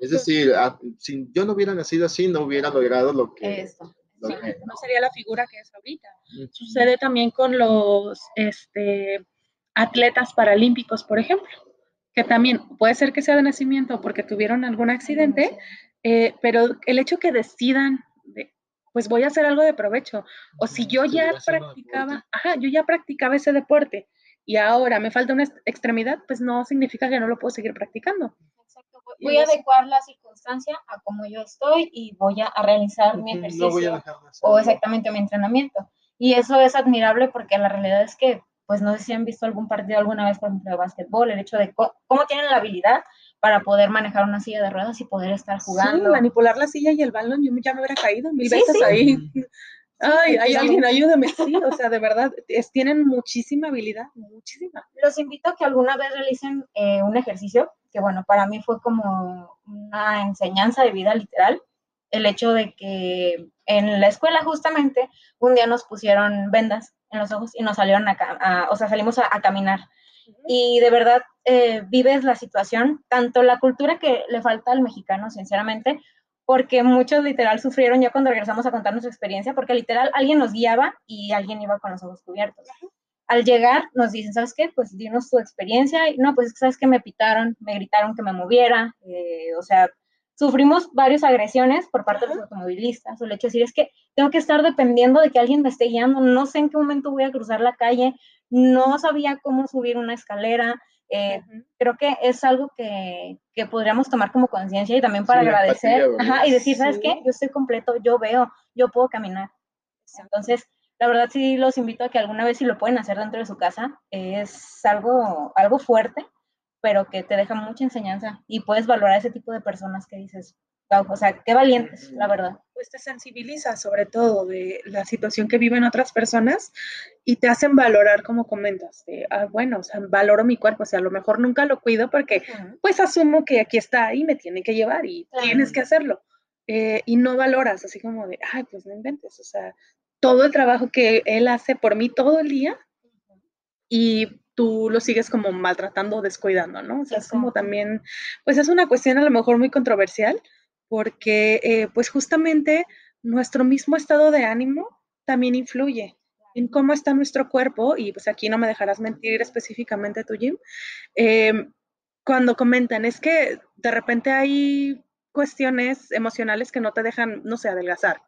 Es decir, a- si yo no hubiera nacido así, no hubiera logrado lo que... Esto. lo Sí, que- no sería la figura que es ahorita. Sucede también con los este, atletas paralímpicos, por ejemplo, que también puede ser que sea de nacimiento porque tuvieron algún accidente, eh, pero el hecho que decidan, de, pues voy a hacer algo de provecho, o si yo ya practicaba, ajá, yo ya practicaba ese deporte y ahora me falta una ex- extremidad, pues no significa que no lo puedo seguir practicando. Voy- a adecuar la circunstancia a cómo yo estoy y voy a, a realizar mi ejercicio No voy a dejar de o exactamente mi entrenamiento. Y eso es admirable porque la realidad es que, pues no sé si han visto algún partido alguna vez, por ejemplo, de básquetbol, el hecho de cómo tienen la habilidad para poder manejar una silla de ruedas y poder estar Sí, jugando. manipular la silla y el balón, yo ya me hubiera caído mil Sí, veces sí. ahí. Ay, hay alguien, ayúdame. Sí, o sea, de verdad, tienen muchísima habilidad, muchísima. Los invito a que alguna vez realicen eh, un ejercicio, que bueno, para mí fue como una enseñanza de vida literal, el hecho de que en la escuela justamente un día nos pusieron vendas en los ojos y nos salieron a, o sea, salimos a, caminar. Y de verdad eh, vives la situación, tanto la cultura que le falta al mexicano, sinceramente, porque muchos literal sufrieron ya cuando regresamos a contarnos su experiencia, porque literal alguien nos guiaba y alguien iba con los ojos cubiertos. Al llegar nos dicen, ¿sabes qué? Pues dinos tu experiencia. Y, no, pues sabes que me pitaron, me gritaron que me moviera, eh, o sea, sufrimos varias agresiones por parte de los automovilistas, o el hecho de decir, es que tengo que estar dependiendo de que alguien me esté guiando, no sé en qué momento voy a cruzar la calle, no sabía cómo subir una escalera, eh, creo que es algo que, que podríamos tomar como conciencia y también para agradecer y decir, ¿sabes qué? Yo estoy completo, yo veo, yo puedo caminar. Entonces, la verdad sí los invito a que alguna vez si lo pueden hacer dentro de su casa, es algo, algo fuerte, pero que te deja mucha enseñanza y puedes valorar ese tipo de personas que dices, o sea, qué valientes, la verdad. Pues te sensibiliza sobre todo de la situación que viven otras personas y te hacen valorar, como comentas, de, ah, bueno, o sea, valoro mi cuerpo, o sea, a lo mejor nunca lo cuido porque pues asumo que aquí está y me tiene que llevar y tienes que hacerlo. Eh, y no valoras, así como de, ay, pues no inventes, o sea, todo el trabajo que él hace por mí todo el día y tú lo sigues como maltratando o descuidando, ¿no? O sea, es como también, pues es una cuestión a lo mejor muy controversial, porque eh, pues justamente nuestro mismo estado de ánimo también influye en cómo está nuestro cuerpo, y pues aquí no me dejarás mentir específicamente tu Jim, em, cuando comentan, es que de repente hay cuestiones emocionales que no te dejan, no sé, adelgazar.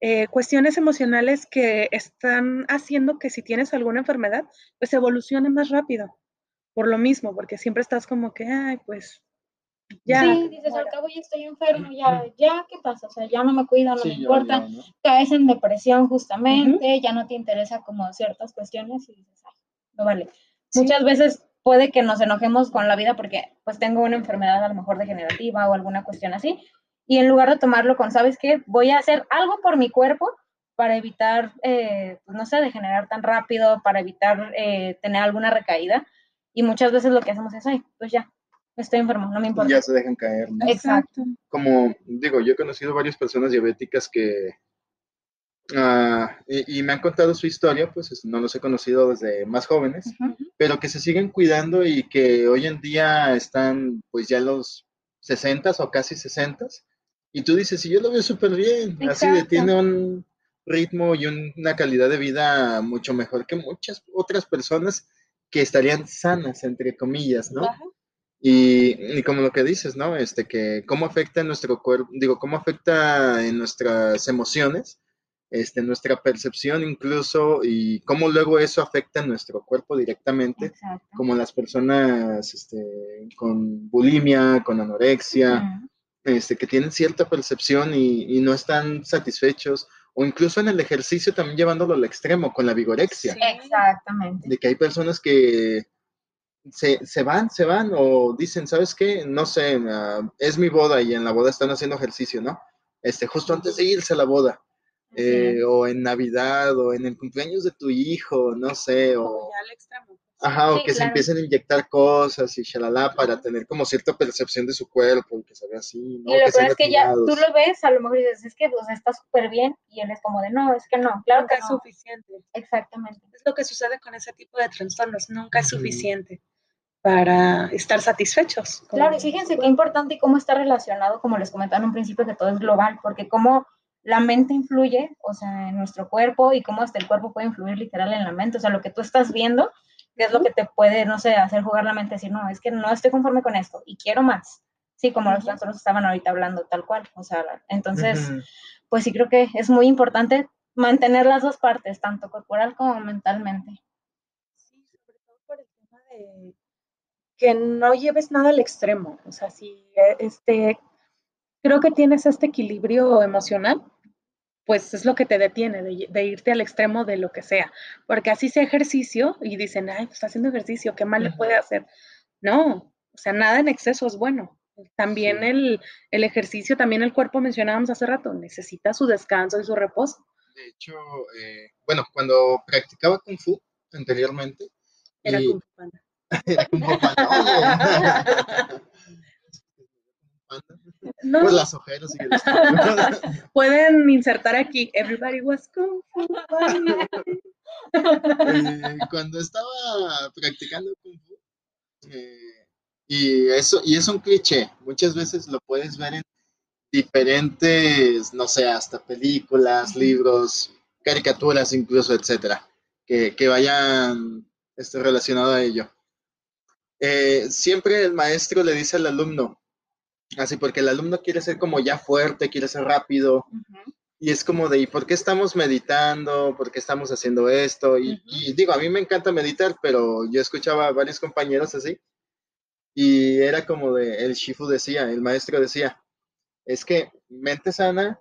Eh, cuestiones emocionales que están haciendo que si tienes alguna enfermedad, pues evolucione más rápido. Por lo mismo, porque siempre estás como que, ay, pues sí, dices, al cabo ya estoy enfermo, ya, ya, ¿qué pasa? O sea, ya no me cuido, no me importa, caes en depresión justamente, ya no te interesa como ciertas cuestiones y dices, ay, no vale. Muchas veces puede que nos enojemos con la vida porque pues tengo una enfermedad a lo mejor degenerativa o alguna cuestión así, y en lugar de tomarlo con, ¿sabes qué? Voy a hacer algo por mi cuerpo para evitar, eh, pues no sé, degenerar tan rápido, para evitar eh, tener alguna recaída, y muchas veces lo que hacemos es, ay, pues ya, estoy enfermo, no me importa. Ya se dejan caer, ¿no? Exacto. Como digo, yo he conocido varias personas diabéticas que, ah, y, me han contado su historia, pues no los he conocido desde más jóvenes, pero que se siguen cuidando y que hoy en día están pues ya los 60 o casi 60 y tú dices, y yo lo veo súper bien, así de tiene un ritmo y una calidad de vida mucho mejor que muchas otras personas que estarían sanas, entre comillas, ¿no? Y, como lo que dices, ¿no? Este, que cómo afecta en nuestro cuerpo, digo, cómo afecta en nuestras emociones, este, nuestra percepción incluso, y cómo luego eso afecta en nuestro cuerpo directamente, como las personas este, con bulimia, con anorexia, este, que tienen cierta percepción y, y, no están satisfechos, o incluso en el ejercicio también llevándolo al extremo, con la vigorexia. exactamente. De que hay personas que se, se, van, se van o dicen, ¿sabes qué? No sé, ah, es mi boda y en la boda están haciendo ejercicio, ¿no? Este, justo antes de irse a la boda. Eh, o en Navidad, o en el cumpleaños de tu hijo, no sé, o... Ajá, o que se empiecen a inyectar cosas y shalala para tener como cierta percepción de su cuerpo y que se vea así, ¿no? Y lo que es que ya tú lo ves, a lo mejor dices, es que pues, está súper bien, y él es como de, no, es que no, claro nunca que es suficiente. Exactamente. Es lo que sucede con ese tipo de trastornos, nunca es suficiente para estar satisfechos. Claro, y fíjense qué importante y cómo está relacionado, como les comentaba en un principio, que todo es global, porque cómo la mente influye, o sea, en nuestro cuerpo y cómo hasta el cuerpo puede influir literal en la mente, o sea, lo que tú estás viendo, que es lo que te puede, no sé, hacer jugar la mente, decir, no, es que no estoy conforme con esto y quiero más. Sí, como los trastornos estaban ahorita hablando, tal cual, o sea, entonces, pues sí creo que es muy importante mantener las dos partes, tanto corporal como mentalmente. Sí, sobre todo por el tema de que no lleves nada al extremo. O sea, si eh, este, creo que tienes este equilibrio emocional, pues es lo que te detiene de, irte al extremo de lo que sea. Porque así sea ejercicio y dicen, ay, pues está haciendo ejercicio, ¿qué mal le puede hacer? No, o sea, nada en exceso es bueno. También el, el, ejercicio, también el cuerpo mencionábamos hace rato, necesita su descanso y su reposo. De hecho, eh, bueno, cuando practicaba Kung Fu anteriormente. Era Kung Fu Panda. era Panda. No. Pues las ojeras y Pueden insertar aquí, everybody was Kung Fu. Eh, cuando estaba practicando Kung Fu, eh, y eso, y es un cliché, muchas veces lo puedes ver en diferentes, no sé, hasta películas, libros, caricaturas incluso, etcétera, que, que vayan este, relacionado a ello. Eh, siempre el maestro le dice al alumno, así porque el alumno quiere ser como ya fuerte, quiere ser rápido, y es como de, ¿y por qué estamos meditando? ¿Por qué estamos haciendo esto? Y, y, digo, a mí me encanta meditar, pero yo escuchaba a varios compañeros así, y era como de, el Shifu decía, el maestro decía, es que mente sana,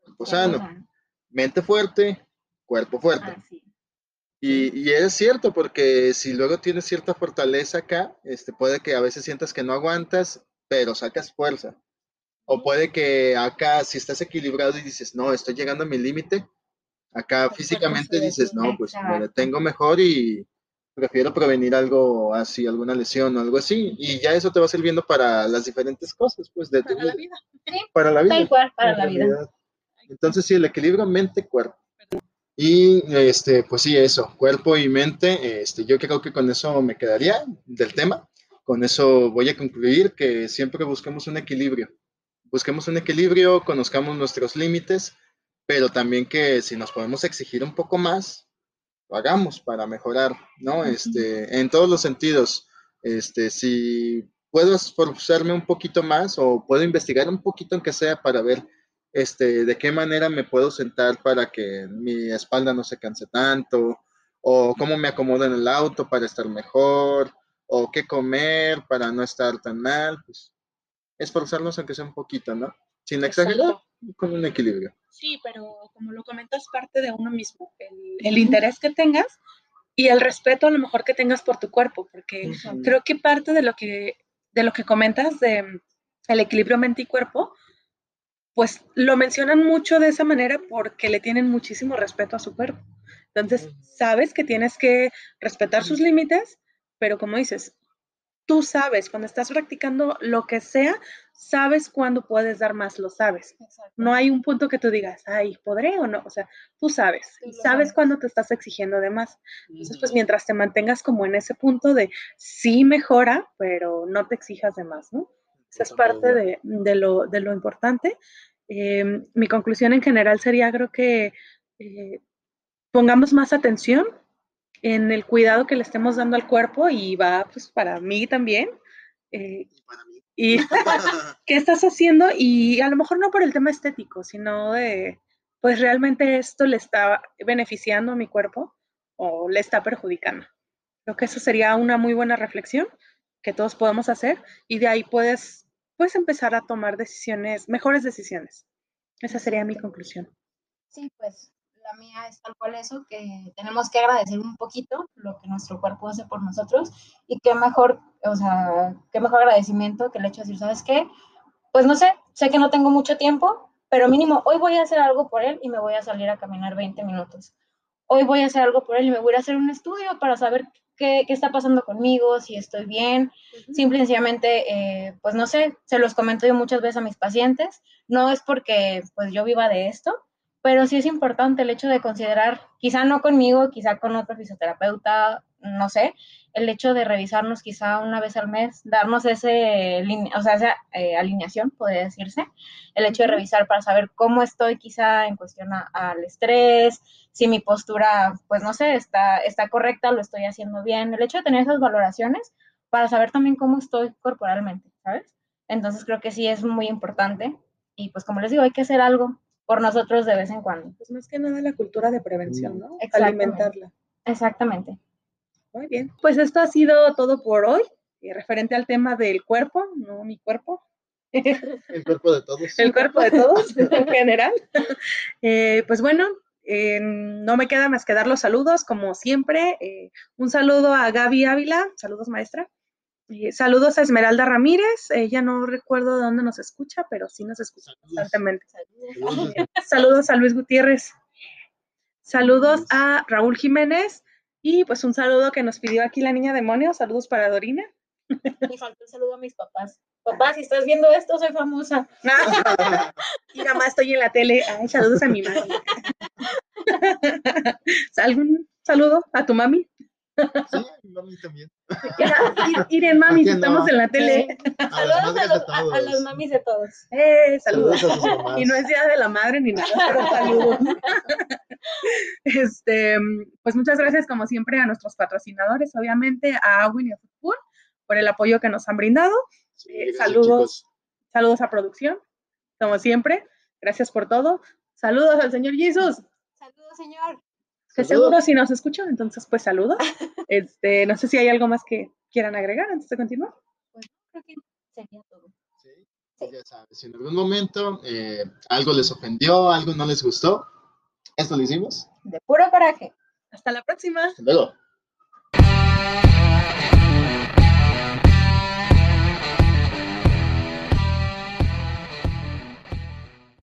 cuerpo sano, mente fuerte, cuerpo fuerte. Ah, y, y, es cierto, porque si luego tienes cierta fortaleza acá, este, puede que a veces sientas que no aguantas, pero sacas fuerza. O puede que acá, si estás equilibrado y dices, no, estoy llegando a mi límite, acá físicamente dices, no, pues me detengo mejor y prefiero prevenir algo así, alguna lesión o algo así, y ya eso te va sirviendo para las diferentes cosas, pues, de para la vida. Para la vida. para, la vida. Entonces, sí, el equilibrio mente-cuerpo. Y, este, pues sí, eso, cuerpo y mente, este, yo creo que con eso me quedaría del tema. Con eso voy a concluir que siempre busquemos un equilibrio. Busquemos un equilibrio, conozcamos nuestros límites, pero también que si nos podemos exigir un poco más, hagamos para mejorar, ¿no? Este, en todos los sentidos. Este, si puedo esforzarme un poquito más o puedo investigar un poquito aunque sea para ver este, de qué manera me puedo sentar para que mi espalda no se canse tanto, o cómo me acomodo en el auto para estar mejor, o qué comer para no estar tan mal, pues esforzarnos aunque sea un poquito, ¿no? Sin exagerar, con un equilibrio. Sí, pero como lo comentas, parte de uno mismo, el, interés que tengas y el respeto a lo mejor que tengas por tu cuerpo, porque creo que parte de lo que, de lo que comentas de mm, el equilibrio mente y cuerpo, pues lo mencionan mucho de esa manera porque le tienen muchísimo respeto a su cuerpo. Entonces, sabes que tienes que respetar sus límites, pero como dices, tú sabes, cuando estás practicando lo que sea, sabes cuándo puedes dar más, lo sabes. No hay un punto que tú digas, ay, ¿podré o no? O sea, tú sabes, sabes cuándo te estás exigiendo de más. Entonces, pues mientras te mantengas como en ese punto de sí mejora, pero no te exijas de más, ¿no? Esa es parte de, lo, de lo, importante. Em, mi conclusión en general sería, creo que eh, pongamos más atención en el cuidado que le estemos dando al cuerpo y va pues para mí también. Eh, y qué estás haciendo y a lo mejor no por el tema estético, sino de, pues realmente esto le está beneficiando a mi cuerpo o le está perjudicando. Creo que eso sería una muy buena reflexión que todos podemos hacer y de ahí puedes, puedes empezar a tomar decisiones, mejores decisiones. Esa sería mi conclusión. Sí, pues mía es tal cual eso, que tenemos que agradecer un poquito lo que nuestro cuerpo hace por nosotros y qué mejor, o sea, qué mejor agradecimiento que el hecho de decir, ¿sabes qué? Pues no sé, sé que no tengo mucho tiempo, pero mínimo hoy voy a hacer algo por él y me voy a salir a caminar 20 minutos. Hoy voy a hacer algo por él y me voy a hacer un estudio para saber qué, qué está pasando conmigo, si estoy bien. Simple y sencillamente, eh, pues no sé, se los comento yo muchas veces a mis pacientes. No es porque pues yo viva de esto, pero sí es importante el hecho de considerar, quizá no conmigo, quizá con otro fisioterapeuta, no sé, el hecho de revisarnos quizá una vez al mes, darnos ese, o sea, esa eh, alineación, podría decirse, el hecho de revisar para saber cómo estoy quizá en cuestión al estrés, si mi postura, pues no sé, está, está correcta, lo estoy haciendo bien, el hecho de tener esas valoraciones para saber también cómo estoy corporalmente, ¿sabes? Entonces creo que sí es muy importante y pues como les digo, hay que hacer algo por nosotros de vez en cuando. Pues más que nada la cultura de prevención, ¿no? Alimentarla. Exactamente. Muy bien. Pues esto ha sido todo por hoy, y referente al tema del cuerpo, no mi cuerpo. El cuerpo de todos. El cuerpo de todos, en general. Eh, pues bueno, eh, no me queda más que dar los saludos, como siempre. Eh, un saludo a Gaby Ávila, saludos maestra. Eh, saludos a Esmeralda Ramírez, ella no recuerdo de dónde nos escucha, pero sí nos escucha constantemente. Saludos. a Luis Gutiérrez. Saludos a Raúl Jiménez y pues un saludo que nos pidió aquí la niña demonio. Saludos para Dorina. Me faltó un saludo a mis papás. Papá, si estás viendo esto, soy famosa. y nada más estoy en la tele. Ay, saludos a mi mami. ¿Algún saludo a tu mami? Sí, mi mami también. Iren, mami, estamos en la tele. saludos a, las mamis de todos. Eh, saludos. y no es día de la madre ni nada, pero saludos. este, pues muchas gracias, como siempre, a nuestros patrocinadores, obviamente, a Awin y a Fútbol, por el apoyo que nos han brindado. Eh, saludos, saludos a producción, como siempre. Gracias por todo. Saludos al señor Jesús. Saludos, señor. Que seguro si nos escuchan, entonces pues saludos. Este, no sé si hay algo más que quieran agregar antes de continuar. Pues creo que sería todo. Sí, ya sabes, si en algún momento eh, algo les ofendió, algo no les gustó, esto lo hicimos. De puro coraje. Hasta la próxima. Hasta luego.